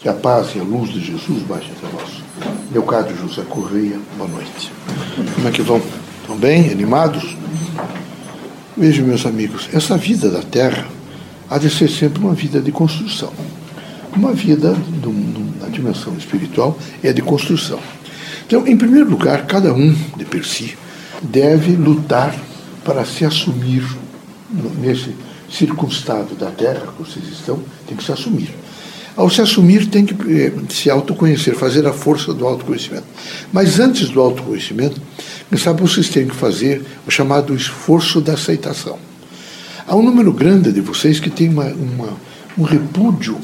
Que a paz e a luz de Jesus baixe até nós. Caro José Correia, boa noite. Como é que vão? Estão bem? Animados? Vejam, meus amigos, essa vida da Terra há de ser sempre uma vida de construção. Uma vida na dimensão espiritual é de construção. Então, em primeiro lugar, cada um de per si deve lutar para se assumir nesse circunstado da Terra que vocês estão, tem que se assumir. Ao se assumir, tem que eh, se autoconhecer, fazer a força do autoconhecimento. Mas antes do autoconhecimento, sabe, vocês têm que fazer o chamado esforço da aceitação. Há um número grande de vocês que tem uma, uma, um repúdio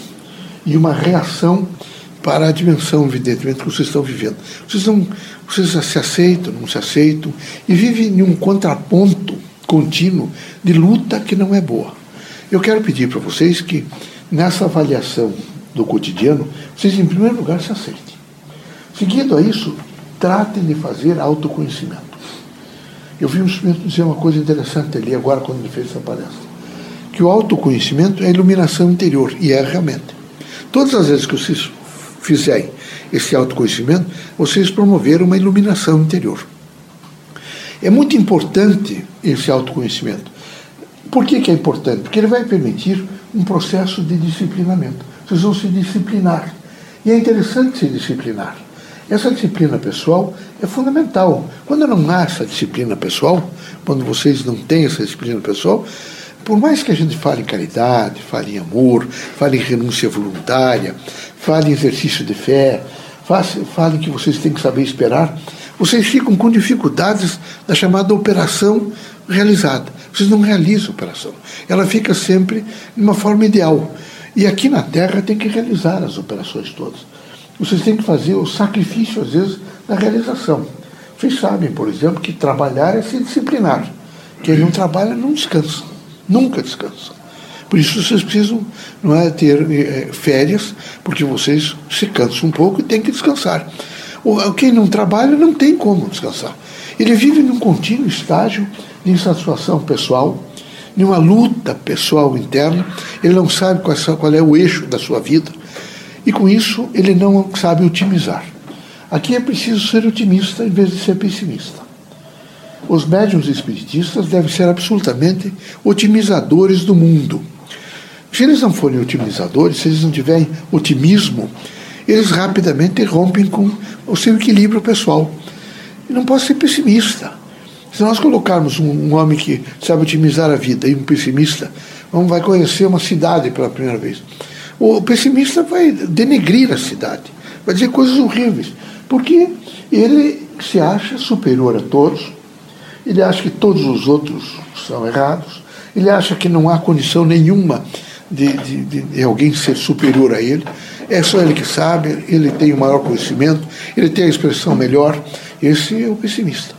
e uma reação para a dimensão, evidentemente, que vocês estão vivendo. Vocês, não, vocês se aceitam, não se aceitam, e vivem em um contraponto contínuo de luta que não é boa. Eu quero pedir para vocês que, nessa avaliação do cotidiano, vocês, em primeiro lugar, se aceitem. Seguido a isso, tratem de fazer autoconhecimento. Eu vi um instrumento dizer uma coisa interessante ali, agora, quando ele fez essa palestra: que o autoconhecimento é a iluminação interior, e é realmente. Todas as vezes que vocês fizerem esse autoconhecimento, vocês promoveram uma iluminação interior. É muito importante esse autoconhecimento. Por que, que é importante? Porque ele vai permitir um processo de disciplinamento. Vão se disciplinar. E é interessante se disciplinar. Essa disciplina pessoal é fundamental. Quando não há essa disciplina pessoal, quando vocês não têm essa disciplina pessoal, por mais que a gente fale em caridade, fale em amor, fale em renúncia voluntária, fale em exercício de fé, fale que vocês têm que saber esperar, vocês ficam com dificuldades da chamada operação realizada. Vocês não realizam a operação. Ela fica sempre de uma forma ideal. E aqui na Terra tem que realizar as operações todas. Vocês têm que fazer o sacrifício, às vezes, da realização. Vocês sabem, por exemplo, que trabalhar é se disciplinar. Quem não trabalha não descansa nunca descansam. Por isso vocês precisam não é, ter é, férias, porque vocês se cansam um pouco e têm que descansar. Quem não trabalha não tem como descansar. Ele vive num contínuo estágio de insatisfação pessoal, de uma luta pessoal interna, ele não sabe qual é, qual é o eixo da sua vida, e com isso ele não sabe otimizar. Aqui é preciso ser otimista em vez de ser pessimista. Os médiums espiritistas devem ser absolutamente otimizadores do mundo. Se eles não forem otimizadores, se eles não tiverem otimismo, eles rapidamente rompem com o seu equilíbrio pessoal. E não posso ser pessimista. Se nós colocarmos um, homem que sabe otimizar a vida e um pessimista, vamos, vai conhecer uma cidade pela primeira vez. O pessimista vai denegrir a cidade, vai dizer coisas horríveis, porque ele se acha superior a todos, ele acha que todos os outros são errados, ele acha que não há condição nenhuma de, de, de, alguém ser superior a ele, é só ele que sabe, ele tem o maior conhecimento, ele tem a expressão melhor. Esse é o pessimista.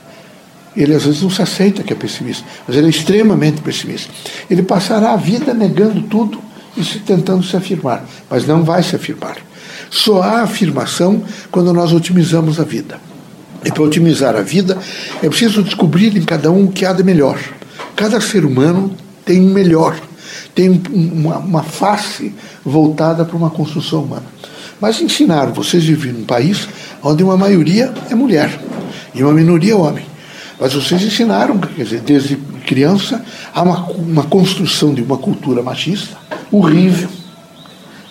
Ele às vezes não se aceita que é pessimista, mas ele é extremamente pessimista. Ele passará a vida negando tudo e se, tentando se afirmar, mas não vai se afirmar. Só há afirmação quando nós otimizamos a vida. E para otimizar a vida, é preciso descobrir em cada um o que há de melhor. Cada ser humano tem um melhor, tem uma, uma face voltada para uma construção humana. Mas ensinaram, vocês vivem num país onde uma maioria é mulher e uma minoria é homem. Mas vocês ensinaram, quer dizer, desde criança, há uma, uma construção de uma cultura machista horrível,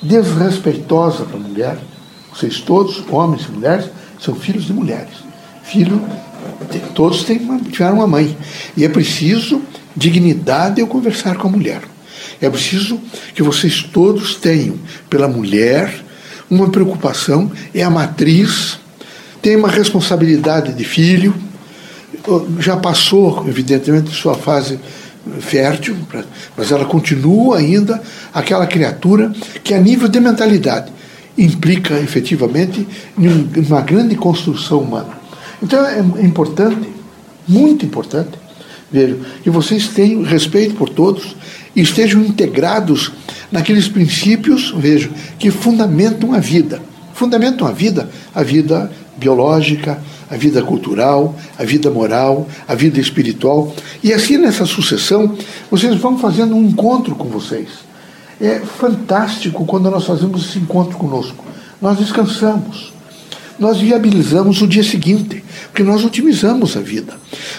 desrespeitosa para a mulher. Vocês todos, homens e mulheres, são filhos de mulheres filho, todos têm uma, tiveram uma mãe. E é preciso dignidade ao conversar com a mulher. É preciso que vocês todos tenham pela mulher uma preocupação, é a matriz, tem uma responsabilidade de filho, já passou, evidentemente, sua fase fértil, mas ela continua ainda aquela criatura que, a nível de mentalidade, implica efetivamente em uma grande construção humana. Então é importante, muito importante, vejo, que vocês tenham respeito por todos e estejam integrados naqueles princípios, vejo, que fundamentam a vida. Fundamentam a vida, a vida biológica, a vida cultural, a vida moral, a vida espiritual. E assim nessa sucessão, vocês vão fazendo um encontro com vocês. É fantástico quando nós fazemos esse encontro conosco. nós descansamos. Nós viabilizamos o dia seguinte, porque nós otimizamos a vida.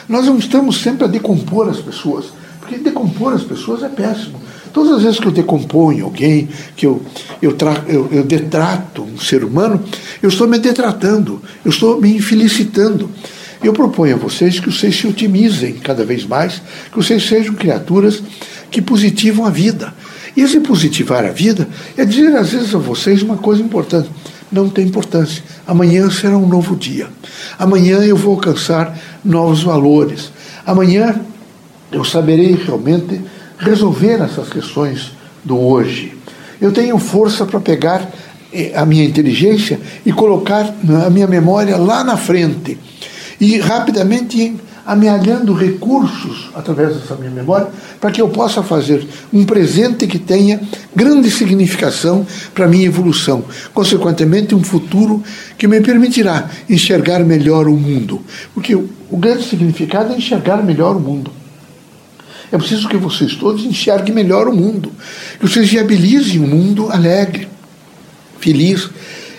Nós não estamos sempre a decompor as pessoas, porque decompor as pessoas é péssimo. Todas as vezes que eu decomponho alguém, que eu, eu, tra, eu, eu detrato um ser humano, eu estou me detratando, eu estou me infelicitando. Eu proponho a vocês que vocês se otimizem cada vez mais, que vocês sejam criaturas que positivam a vida. E esse positivar a vida é dizer às vezes a vocês uma coisa importante. Não tem importância. Amanhã será um novo dia. Amanhã eu vou alcançar novos valores. Amanhã eu saberei realmente resolver essas questões do hoje. Eu tenho força para pegar eh, a minha inteligência e colocar a minha memória lá na frente e rapidamente amealhando recursos através dessa minha memória para que eu possa fazer um presente que tenha grande significação para a minha evolução. Consequentemente, um futuro que me permitirá enxergar melhor o mundo. Porque o, o grande significado é enxergar melhor o mundo. É preciso que vocês todos enxerguem melhor o mundo, que vocês viabilizem um mundo alegre, feliz.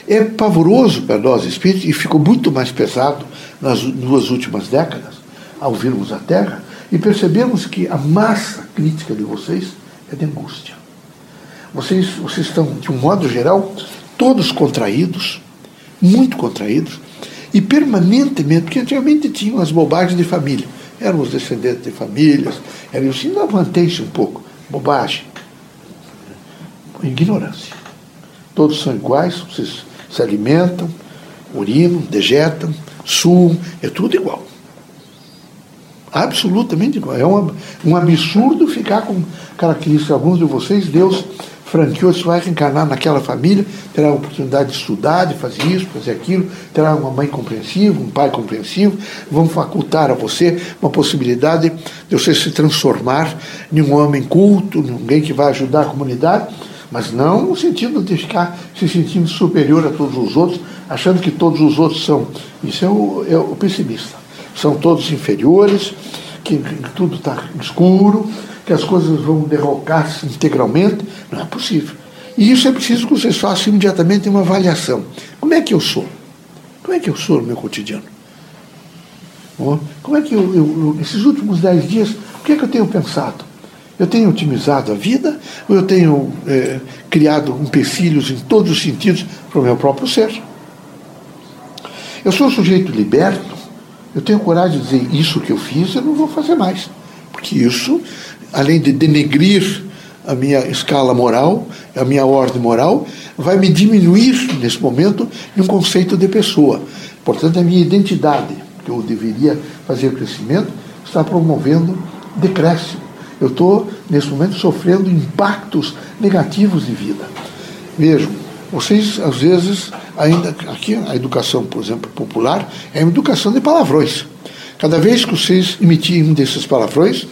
É pavoroso para nós espíritos e ficou muito mais pesado nas duas últimas décadas, ao virmos a Terra, e percebemos que a massa crítica de vocês é de angústia. Vocês, vocês estão, de um modo geral, todos contraídos, muito contraídos, e permanentemente, porque antigamente tinham as bobagens de família, eram os descendentes de famílias, eram assim, mantém-se um pouco, bobagem, ignorância. Todos são iguais, vocês se alimentam, urinam, dejetam, suam, é tudo igual. Absolutamente igual. É um, um absurdo ficar com características. Alguns de vocês, Deus franqueou, você vai reencarnar naquela família, terá a oportunidade de estudar, de fazer isso, fazer aquilo, terá uma mãe compreensiva, um pai compreensivo, vão facultar a você uma possibilidade de você se transformar em um homem culto, em alguém que vai ajudar a comunidade, mas não no sentido de ficar se sentindo superior a todos os outros, achando que todos os outros são. Isso é o, é o pessimista. São todos inferiores, que tudo está escuro, que as coisas vão derrocar-se integralmente. Não é possível. E isso é preciso que vocês façam imediatamente uma avaliação. Como é que eu sou? Como é que eu sou no meu cotidiano? Como é que eu, eu, nesses últimos dez dias, o que é que eu tenho pensado? Eu tenho otimizado a vida ou eu tenho é, criado empecilhos em todos os sentidos para o meu próprio ser? Eu sou um sujeito liberto, eu tenho coragem de dizer isso que eu fiz, eu não vou fazer mais. Porque isso, além de denegrir a minha escala moral, a minha ordem moral, vai me diminuir nesse momento em um conceito de pessoa. Portanto, a minha identidade, que eu deveria fazer crescimento, está promovendo decréscimo. Eu estou, nesse momento, sofrendo impactos negativos de vida. Vejam, vocês, às vezes, ainda. Aqui, a educação, por exemplo, popular, é uma educação de palavrões. Cada vez que vocês emitirem um desses palavrões,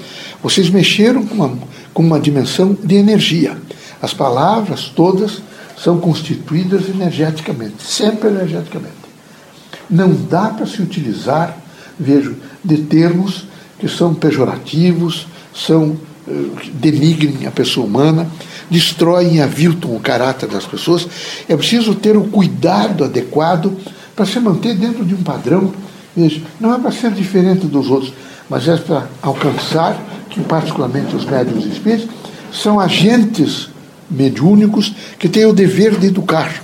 vocês mexeram com uma, com uma dimensão de energia. As palavras todas são constituídas energeticamente, sempre energeticamente. Não dá para se utilizar, vejo, de termos que são pejorativos, são eh, denigrem a pessoa humana destroem, aviltam o caráter das pessoas. É preciso ter o cuidado adequado para se manter dentro de um padrão. Veja, não é para ser diferente dos outros, mas é para alcançar que, particularmente os médios espíritos, são agentes mediúnicos que têm o dever de educar,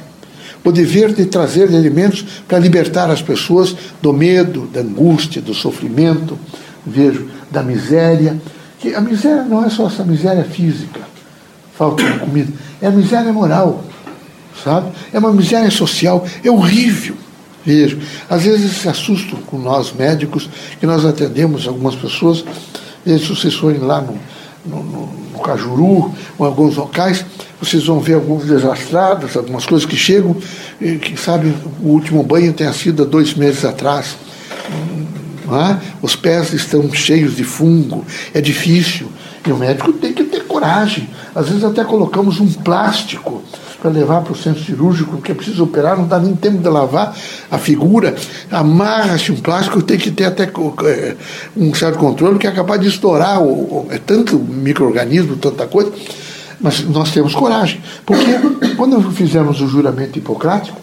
o dever de trazer elementos para libertar as pessoas do medo, da angústia, do sofrimento, vejo, da miséria. Que a miséria não é só essa miséria física falta de comida. É miséria moral, sabe? É uma miséria social, é horrível. Vejo. Às vezes se assustam com nós médicos, que nós atendemos algumas pessoas, se vocês forem lá no, no, no, no Cajuru, em alguns locais, vocês vão ver alguns desastrados, algumas coisas que chegam, e, que sabe, o último banho tenha sido há dois meses atrás. É? Os pés estão cheios de fungo, é difícil. E o médico tem que ter coragem. Às vezes até colocamos um plástico para levar para o centro cirúrgico, porque é preciso operar, não dá nem tempo de lavar a figura, amarra-se um plástico, tem que ter até é, um certo controle, que é capaz de estourar, o, é tanto microorganismo, tanta coisa. Mas nós temos coragem. Porque quando fizemos o juramento hipocrático,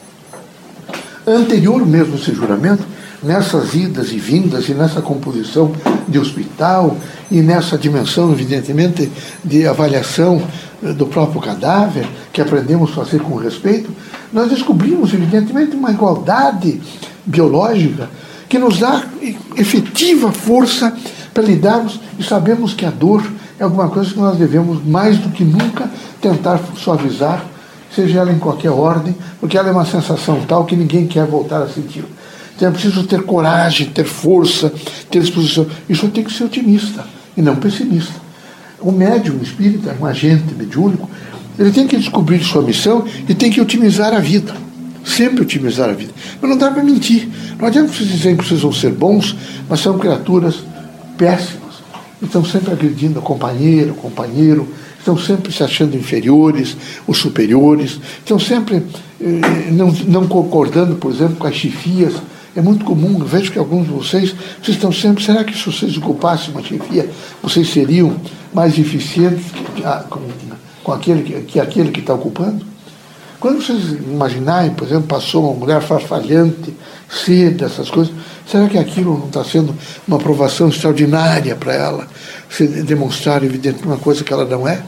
anterior mesmo a esse juramento, nessas idas e vindas e nessa composição de hospital e nessa dimensão, evidentemente, de avaliação eh, do próprio cadáver, que aprendemos a fazer com respeito, nós descobrimos, evidentemente, uma igualdade biológica que nos dá efetiva força para lidarmos e sabemos que a dor é alguma coisa que nós devemos, mais do que nunca, tentar suavizar, seja ela em qualquer ordem, porque ela é uma sensação tal que ninguém quer voltar a sentir. Então é preciso ter coragem, ter força, ter disposição. Isso tem que ser otimista e não pessimista. O médium espírita, um agente mediúnico, ele tem que descobrir sua missão e tem que otimizar a vida. Sempre otimizar a vida. Mas não dá para mentir. Não adianta vocês dizerem que vocês vão ser bons, mas são criaturas péssimas. Estão sempre agredindo o companheiro, o companheiro, estão sempre se achando inferiores ou superiores, estão sempre eh, não, não concordando, por exemplo, com as chifias é muito comum, vejo que alguns de vocês, vocês estão sempre, será que se vocês ocupassem uma chefia, vocês seriam mais eficientes que, com, com aquele que, que aquele que está ocupando? Quando vocês imaginarem, por exemplo, passou uma mulher farfalhante, cedo, essas coisas, será que aquilo não está sendo uma aprovação extraordinária para ela se demonstrar, evidentemente, uma coisa que ela não é?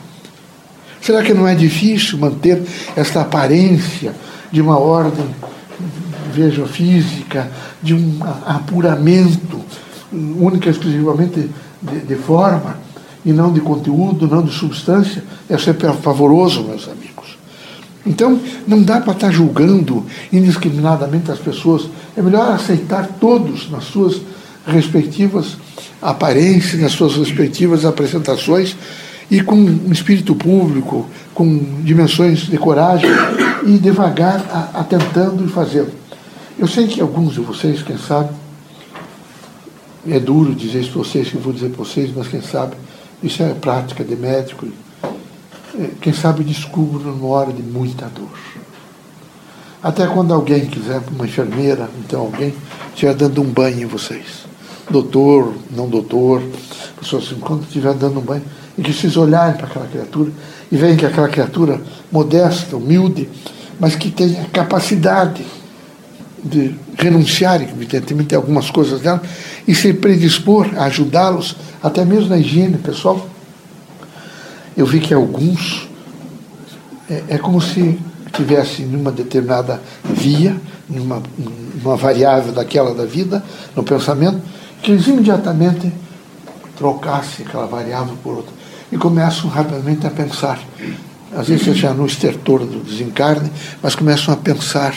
Será que não é difícil manter essa aparência de uma ordem veja, física, de um apuramento única e exclusivamente de, de, forma e não de conteúdo, não de substância, é sempre pavoroso, meus amigos. Então, não dá para estar julgando indiscriminadamente as pessoas. É melhor aceitar todos nas suas respectivas aparências, nas suas respectivas apresentações e com um espírito público, com dimensões de coragem e devagar atentando e fazendo. Eu sei que alguns de vocês, quem sabe, é duro dizer isso para vocês, que eu vou dizer para vocês, mas quem sabe, isso é prática de médico. É, quem sabe descubro numa hora de muita dor. Até quando alguém quiser, uma enfermeira, então alguém, estiver dando um banho em vocês. Doutor, não doutor, pessoas assim, quando estiver dando um banho, e que vocês olharem para aquela criatura e veem que aquela criatura modesta, humilde, mas que tem a capacidade de renunciarem, evidentemente, a algumas coisas dela, e se predispor a ajudá-los, até mesmo na higiene pessoal. Eu vi que alguns é, é como se tivesse numa determinada via, numa, numa variável daquela da vida, no pensamento, que eles imediatamente trocassem aquela variável por outra e começam rapidamente a pensar. Às vezes já no estertor do desencarne, mas começam a pensar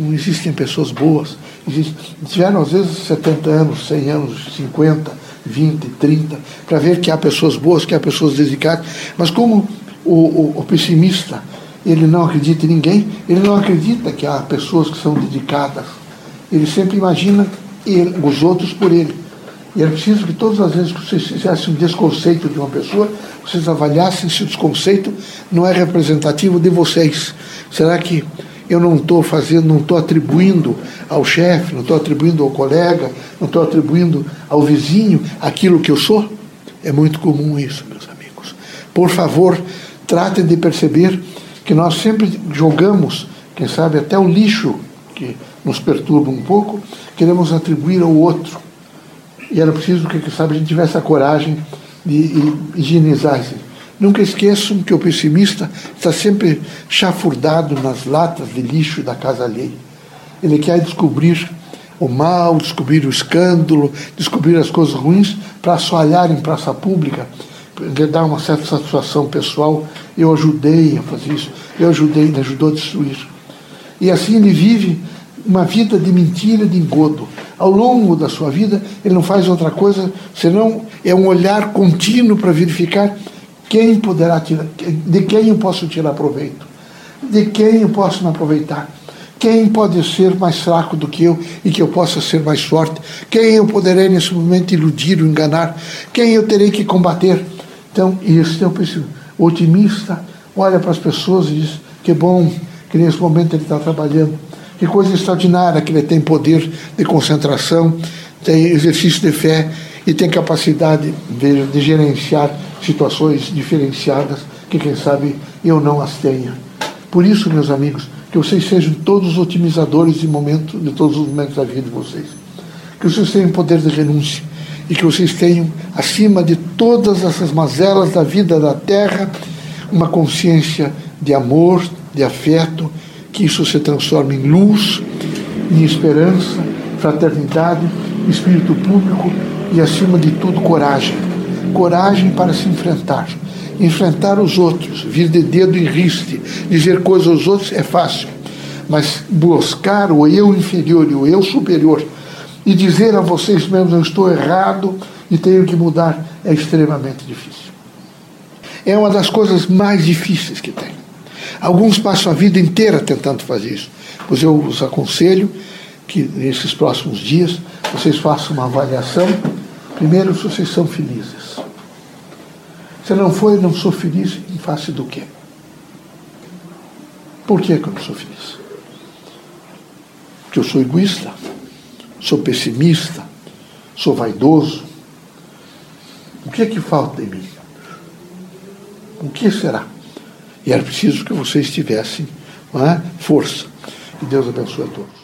não existem pessoas boas. Existe, tiveram às vezes 70 anos, 100 anos, 50, 20, 30, para ver que há pessoas boas, que há pessoas dedicadas. Mas como o, o, o pessimista ele não acredita em ninguém, ele não acredita que há pessoas que são dedicadas. Ele sempre imagina ele, os outros por ele. E era preciso que todas as vezes que vocês fizessem um desconceito de uma pessoa, vocês avaliassem se o desconceito não é representativo de vocês. Será que eu não estou fazendo, não estou atribuindo ao chefe, não estou atribuindo ao colega, não estou atribuindo ao vizinho aquilo que eu sou? É muito comum isso, meus amigos. Por favor, tratem de perceber que nós sempre jogamos, quem sabe até o lixo que nos perturba um pouco, queremos atribuir ao outro. E era preciso que, quem sabe, a gente tivesse a coragem de higienizar isso Nunca esqueçam que o pessimista está sempre chafurdado nas latas de lixo da casa alheia. Ele quer descobrir o mal, descobrir o escândalo, descobrir as coisas ruins para assoalhar em praça pública, para dar uma certa satisfação pessoal. Eu ajudei a fazer isso, eu ajudei, ele ajudou a destruir. E assim ele vive uma vida de mentira, de engodo. Ao longo da sua vida, ele não faz outra coisa senão é um olhar contínuo para verificar quem poderá tirar, de quem eu posso tirar proveito? De quem eu posso me aproveitar? Quem pode ser mais fraco do que eu e que eu possa ser mais forte? Quem eu poderei nesse momento iludir ou enganar? Quem eu terei que combater? Então, isso é o princípio. O otimista olha para as pessoas e diz: que bom que nesse momento ele está trabalhando. Que coisa extraordinária que ele tem poder de concentração, tem exercício de fé e tem capacidade de, de gerenciar situações diferenciadas que, quem sabe, eu não as tenha. Por isso, meus amigos, que vocês sejam todos otimizadores de, momento, de todos os momentos da vida de vocês. Que vocês tenham poder de renúncia e que vocês tenham, acima de todas essas mazelas da vida da terra, uma consciência de amor, de afeto, que isso se transforme em luz, em esperança, fraternidade, espírito público e, acima de tudo, coragem. Coragem para se enfrentar. Enfrentar os outros, vir de dedo em riste, dizer coisas aos outros é fácil. Mas buscar o eu inferior e o eu superior e dizer a vocês mesmos eu estou errado e tenho que mudar é extremamente difícil. É uma das coisas mais difíceis que tem. Alguns passam a vida inteira tentando fazer isso. Pois eu os aconselho que nesses próximos dias vocês façam uma avaliação. Primeiro, se vocês são felizes. Se não eu não sou feliz em face do quê? Por que, que eu não sou feliz? Porque eu sou egoísta, sou pessimista, sou vaidoso. O que é que falta em mim? O que será? E era preciso que vocês tivessem é? força. Que Deus abençoe a todos.